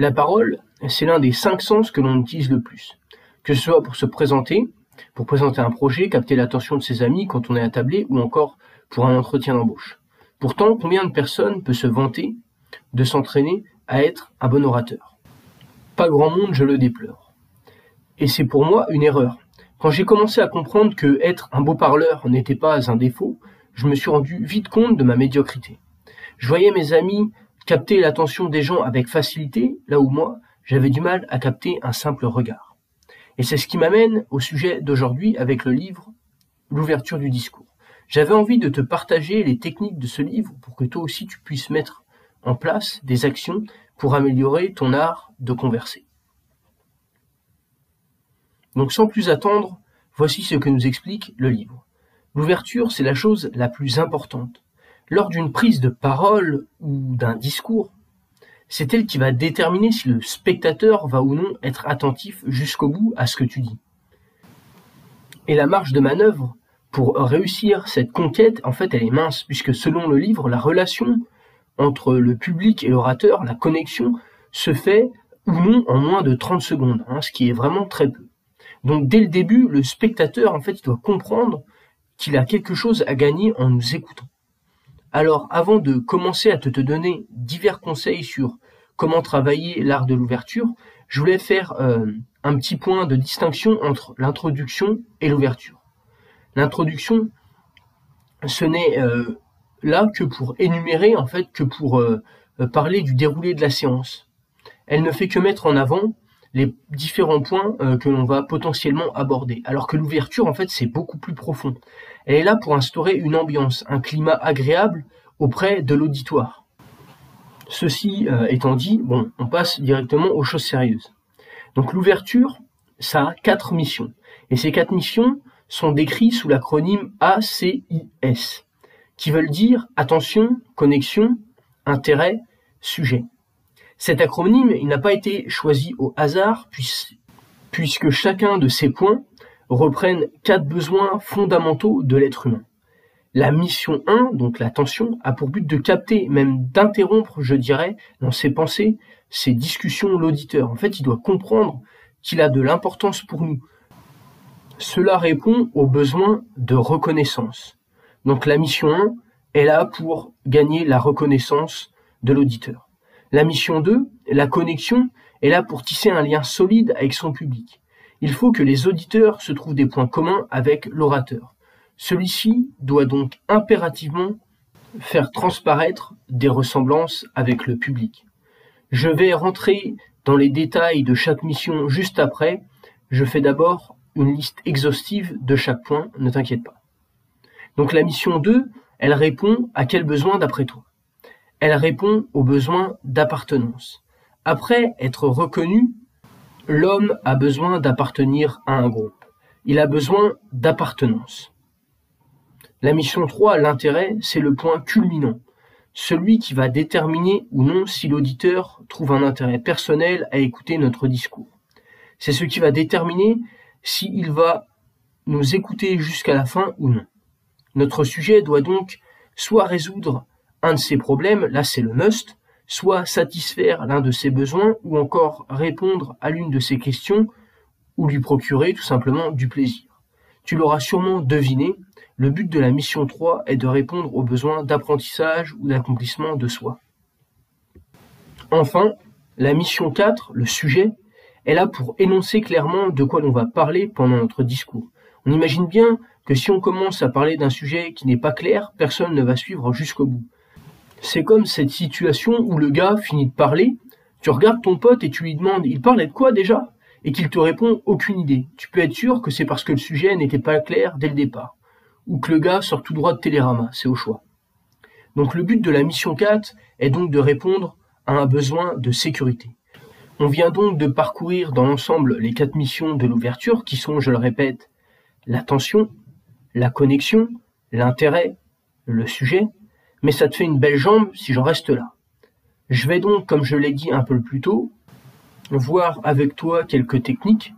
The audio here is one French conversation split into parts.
La parole, c'est l'un des cinq sens que l'on utilise le plus. Que ce soit pour se présenter, pour présenter un projet, capter l'attention de ses amis quand on est attablé, ou encore pour un entretien d'embauche. Pourtant, combien de personnes peut se vanter de s'entraîner à être un bon orateur? Pas grand monde, je le déplore. Et c'est pour moi une erreur. Quand j'ai commencé à comprendre que être un beau parleur n'était pas un défaut, je me suis rendu vite compte de ma médiocrité. Je voyais mes amis capter l'attention des gens avec facilité, là où moi, j'avais du mal à capter un simple regard. Et c'est ce qui m'amène au sujet d'aujourd'hui avec le livre L'ouverture du discours. J'avais envie de te partager les techniques de ce livre pour que toi aussi tu puisses mettre en place des actions pour améliorer ton art de converser. Donc sans plus attendre, voici ce que nous explique le livre. L'ouverture, c'est la chose la plus importante. Lors d'une prise de parole ou d'un discours, c'est elle qui va déterminer si le spectateur va ou non être attentif jusqu'au bout à ce que tu dis. Et la marge de manœuvre pour réussir cette conquête, en fait, elle est mince, puisque selon le livre, la relation entre le public et l'orateur, la connexion, se fait ou non en moins de 30 secondes, hein, ce qui est vraiment très peu. Donc dès le début, le spectateur, en fait, doit comprendre qu'il a quelque chose à gagner en nous écoutant. Alors avant de commencer à te, donner divers conseils sur comment travailler l'art de l'ouverture, je voulais faire euh, un petit point de distinction entre l'introduction et l'ouverture. L'introduction, ce n'est euh, là que pour énumérer, en fait, que pour euh, parler du déroulé de la séance. Elle ne fait que mettre en avant les différents points euh, que l'on va potentiellement aborder. Alors que l'ouverture, en fait, c'est beaucoup plus profond. Elle est là pour instaurer une ambiance, un climat agréable auprès de l'auditoire. Ceci euh, étant dit, bon, on passe directement aux choses sérieuses. Donc l'ouverture, ça a quatre missions. Et ces quatre missions sont décrites sous l'acronyme ACIS, qui veulent dire attention, connexion, intérêt, sujet. Cet acronyme, n'a pas été choisi au hasard, puisque chacun de ces points reprennent quatre besoins fondamentaux de l'être humain. La mission 1, donc l'attention, a pour but de capter, même d'interrompre, je dirais, dans ses pensées, ses discussions, l'auditeur. En fait, il doit comprendre qu'il a de l'importance pour nous. Cela répond aux besoins de reconnaissance. Donc la mission 1 est là pour gagner la reconnaissance de l'auditeur. La mission 2, la connexion, est là pour tisser un lien solide avec son public. Il faut que les auditeurs se trouvent des points communs avec l'orateur. Celui-ci doit donc impérativement faire transparaître des ressemblances avec le public. Je vais rentrer dans les détails de chaque mission juste après. Je fais d'abord une liste exhaustive de chaque point, ne t'inquiète pas. Donc la mission 2, elle répond à quel besoin d'après toi? Elle répond aux besoins d'appartenance. Après être reconnu, l'homme a besoin d'appartenir à un groupe. Il a besoin d'appartenance. La mission 3, l'intérêt, c'est le point culminant, celui qui va déterminer ou non si l'auditeur trouve un intérêt personnel à écouter notre discours. C'est ce qui va déterminer s'il va nous écouter jusqu'à la fin ou non. Notre sujet doit donc soit résoudre un de ces problèmes, là c'est le must, soit satisfaire l'un de ses besoins ou encore répondre à l'une de ses questions ou lui procurer tout simplement du plaisir. Tu l'auras sûrement deviné, le but de la mission 3 est de répondre aux besoins d'apprentissage ou d'accomplissement de soi. Enfin, la mission 4, le sujet, est là pour énoncer clairement de quoi l'on va parler pendant notre discours. On imagine bien que si on commence à parler d'un sujet qui n'est pas clair, personne ne va suivre jusqu'au bout. C'est comme cette situation où le gars finit de parler, tu regardes ton pote et tu lui demandes il parlait de quoi déjà? Et qu'il te répond aucune idée. Tu peux être sûr que c'est parce que le sujet n'était pas clair dès le départ ou que le gars sort tout droit de Télérama, c'est au choix. Donc le but de la mission 4 est donc de répondre à un besoin de sécurité. On vient donc de parcourir dans l'ensemble les quatre missions de l'ouverture qui sont, je le répète, l'attention, la connexion, l'intérêt, le sujet mais ça te fait une belle jambe si j'en reste là. Je vais donc, comme je l'ai dit un peu plus tôt, voir avec toi quelques techniques,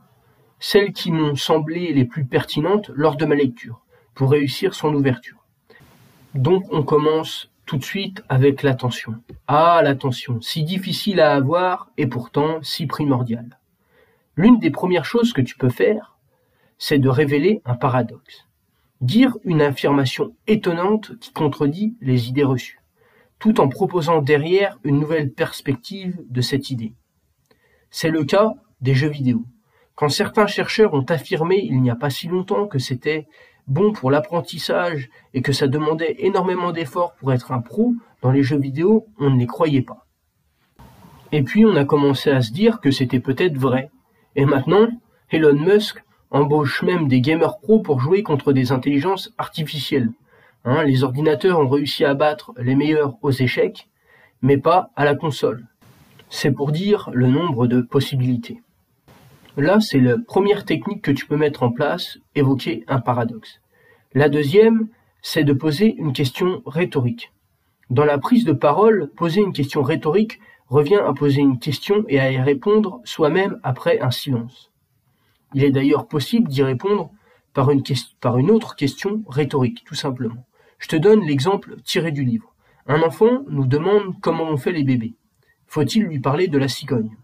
celles qui m'ont semblé les plus pertinentes lors de ma lecture, pour réussir son ouverture. Donc on commence tout de suite avec l'attention. Ah, l'attention, si difficile à avoir et pourtant si primordiale. L'une des premières choses que tu peux faire, c'est de révéler un paradoxe. Dire une affirmation étonnante qui contredit les idées reçues, tout en proposant derrière une nouvelle perspective de cette idée. C'est le cas des jeux vidéo. Quand certains chercheurs ont affirmé il n'y a pas si longtemps que c'était bon pour l'apprentissage et que ça demandait énormément d'efforts pour être un pro dans les jeux vidéo, on ne les croyait pas. Et puis on a commencé à se dire que c'était peut-être vrai. Et maintenant, Elon Musk embauche même des gamers pros pour jouer contre des intelligences artificielles. Hein, les ordinateurs ont réussi à battre les meilleurs aux échecs, mais pas à la console. C'est pour dire le nombre de possibilités. Là, c'est la première technique que tu peux mettre en place, évoquer un paradoxe. La deuxième, c'est de poser une question rhétorique. Dans la prise de parole, poser une question rhétorique revient à poser une question et à y répondre soi-même après un silence. Il est d'ailleurs possible d'y répondre par une, autre question rhétorique, tout simplement. Je te donne l'exemple tiré du livre. Un enfant nous demande comment on fait les bébés. Faut-il lui parler de la cigogne?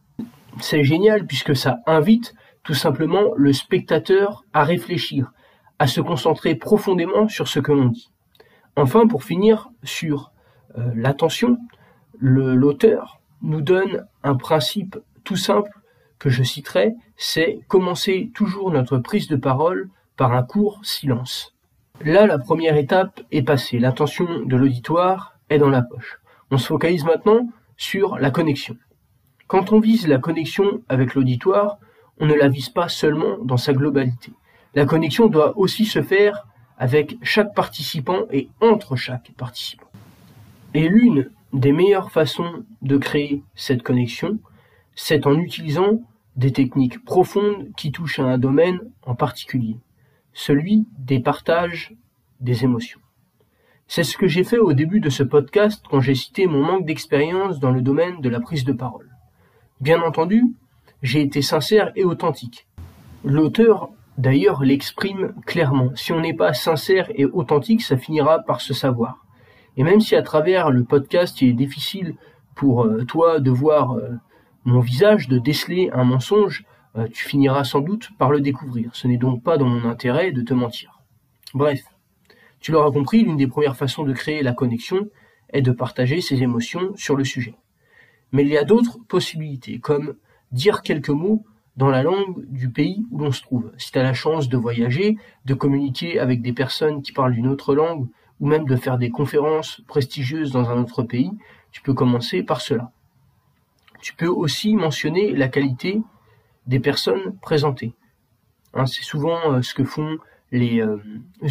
C'est génial puisque ça invite tout simplement le spectateur à réfléchir, à se concentrer profondément sur ce que l'on dit. Enfin, pour finir sur euh, l'attention, l'auteur nous donne un principe tout simple que je citerai, c'est commencer toujours notre prise de parole par un court silence. Là, la première étape est passée, l'attention de l'auditoire est dans la poche. On se focalise maintenant sur la connexion. Quand on vise la connexion avec l'auditoire, on ne la vise pas seulement dans sa globalité. La connexion doit aussi se faire avec chaque participant et entre chaque participant. Et l'une des meilleures façons de créer cette connexion, c'est en utilisant des techniques profondes qui touchent à un domaine en particulier, celui des partages des émotions. C'est ce que j'ai fait au début de ce podcast quand j'ai cité mon manque d'expérience dans le domaine de la prise de parole. Bien entendu, j'ai été sincère et authentique. L'auteur, d'ailleurs, l'exprime clairement. Si on n'est pas sincère et authentique, ça finira par se savoir. Et même si à travers le podcast, il est difficile pour euh, toi de voir euh, mon visage, de déceler un mensonge, euh, tu finiras sans doute par le découvrir. Ce n'est donc pas dans mon intérêt de te mentir. Bref, tu l'auras compris, l'une des premières façons de créer la connexion est de partager ses émotions sur le sujet. Mais il y a d'autres possibilités, comme dire quelques mots dans la langue du pays où l'on se trouve. Si tu as la chance de voyager, de communiquer avec des personnes qui parlent d'une autre langue, ou même de faire des conférences prestigieuses dans un autre pays, tu peux commencer par cela. Tu peux aussi mentionner la qualité des personnes présentées. Hein, c'est souvent euh, ce que font les euh,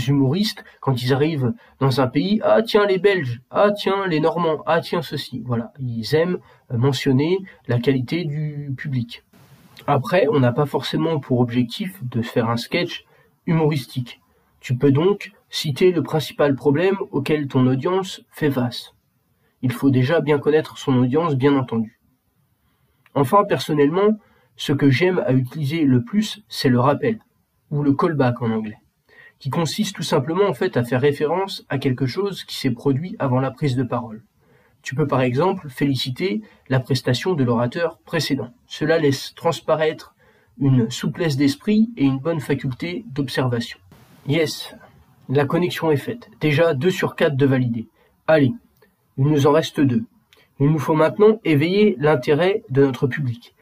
humoristes quand ils arrivent dans un pays. Ah tiens les Belges, ah tiens les Normands, ah tiens ceci. Voilà, ils aiment euh, mentionner la qualité du public. Après, on n'a pas forcément pour objectif de faire un sketch humoristique. Tu peux donc citer le principal problème auquel ton audience fait face. Il faut déjà bien connaître son audience, bien entendu. Enfin, personnellement, ce que j'aime à utiliser le plus, c'est le rappel, ou le callback en anglais qui consiste tout simplement en fait à faire référence à quelque chose qui s'est produit avant la prise de parole. Tu peux par exemple féliciter la prestation de l'orateur précédent. Cela laisse transparaître une souplesse d'esprit et une bonne faculté d'observation. Yes, la connexion est faite. Déjà 2 sur 4 de valider. Allez, il nous en reste deux. Il nous faut maintenant éveiller l'intérêt de notre public.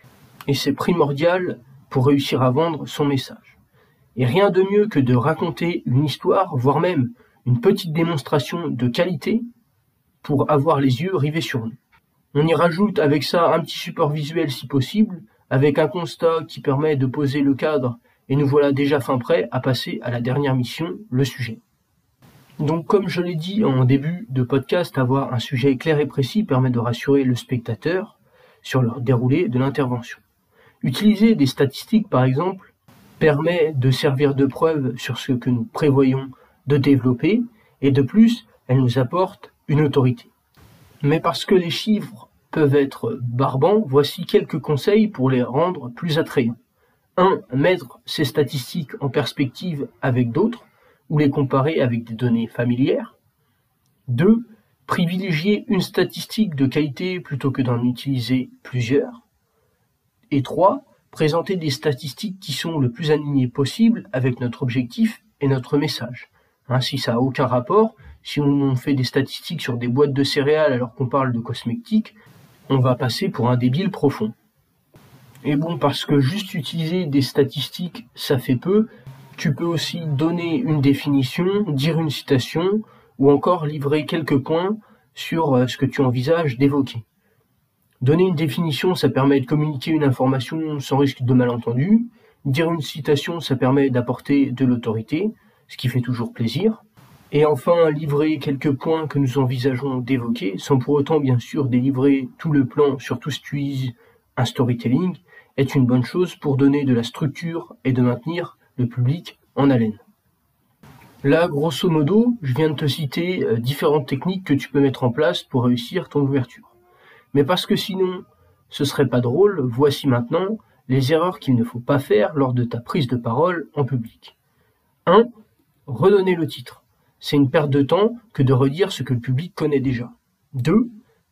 Et c'est primordial pour réussir à vendre son message. Et rien de mieux que de raconter une histoire, voire même une petite démonstration de qualité pour avoir les yeux rivés sur nous. On y rajoute avec ça un petit support visuel si possible, avec un constat qui permet de poser le cadre, et nous voilà déjà fin prêt à passer à la dernière mission, le sujet. Donc comme je l'ai dit en début de podcast, avoir un sujet clair et précis permet de rassurer le spectateur sur le déroulé de l'intervention. Utiliser des statistiques par exemple permet de servir de preuve sur ce que nous prévoyons de développer, et de plus, elle nous apporte une autorité. Mais parce que les chiffres peuvent être barbants, voici quelques conseils pour les rendre plus attrayants. 1. Mettre ces statistiques en perspective avec d'autres, ou les comparer avec des données familières. 2. Privilégier une statistique de qualité plutôt que d'en utiliser plusieurs. Et trois, présenter des statistiques qui sont le plus alignées possible avec notre objectif et notre message. Hein, si ça n'a aucun rapport, si on fait des statistiques sur des boîtes de céréales alors qu'on parle de cosmétiques, on va passer pour un débile profond. Et bon, parce que juste utiliser des statistiques, ça fait peu, tu peux aussi donner une définition, dire une citation, ou encore livrer quelques points sur euh, ce que tu envisages d'évoquer. Donner une définition, ça permet de communiquer une information sans risque de malentendu. Dire une citation, ça permet d'apporter de l'autorité, ce qui fait toujours plaisir. Et enfin, livrer quelques points que nous envisageons d'évoquer, sans pour autant bien sûr délivrer tout le plan sur tout ce que tu utilises un storytelling, est une bonne chose pour donner de la structure et de maintenir le public en haleine. Là, grosso modo, je viens de te citer euh, différentes techniques que tu peux mettre en place pour réussir ton ouverture. Mais parce que sinon, ce serait pas drôle, voici maintenant les erreurs qu'il ne faut pas faire lors de ta prise de parole en public. 1. Redonner le titre. C'est une perte de temps que de redire ce que le public connaît déjà. 2.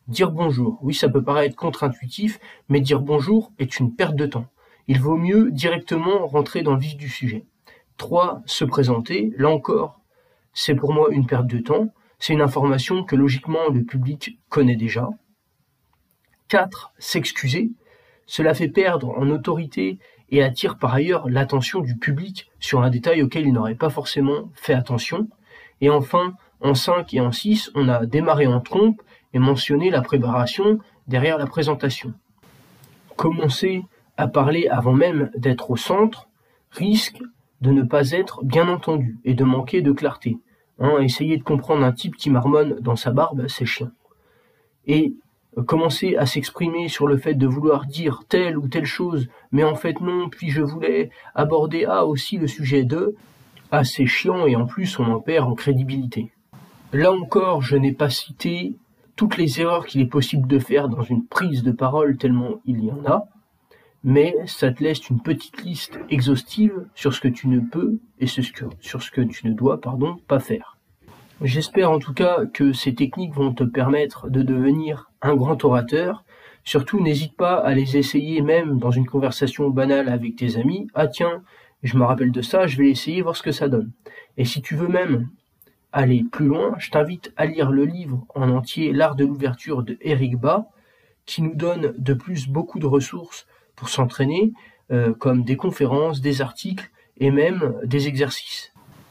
Dire bonjour. Oui, ça peut paraître contre-intuitif, mais dire bonjour est une perte de temps. Il vaut mieux directement rentrer dans le vif du sujet. 3. Se présenter. Là encore, c'est pour moi une perte de temps. C'est une information que logiquement le public connaît déjà. 4. S'excuser. Cela fait perdre en autorité et attire par ailleurs l'attention du public sur un détail auquel il n'aurait pas forcément fait attention. Et enfin, en 5 et en 6, on a démarré en trompe et mentionné la préparation derrière la présentation. Commencer à parler avant même d'être au centre risque de ne pas être bien entendu et de manquer de clarté. Hein, essayer de comprendre un type qui marmonne dans sa barbe, c'est chiant. Et commencer à s'exprimer sur le fait de vouloir dire telle ou telle chose, mais en fait non, puis je voulais aborder ah, aussi le sujet de, ah c'est chiant et en plus on en perd en crédibilité. Là encore, je n'ai pas cité toutes les erreurs qu'il est possible de faire dans une prise de parole tellement il y en a, mais ça te laisse une petite liste exhaustive sur ce que tu ne peux et sur ce que tu ne dois pardon, pas faire. J'espère en tout cas que ces techniques vont te permettre de devenir un grand orateur. Surtout, n'hésite pas à les essayer même dans une conversation banale avec tes amis. Ah tiens, je me rappelle de ça, je vais essayer, voir ce que ça donne. Et si tu veux même aller plus loin, je t'invite à lire le livre en entier L'art de l'ouverture de Eric Bas, qui nous donne de plus beaucoup de ressources pour s'entraîner, euh, comme des conférences, des articles et même des exercices.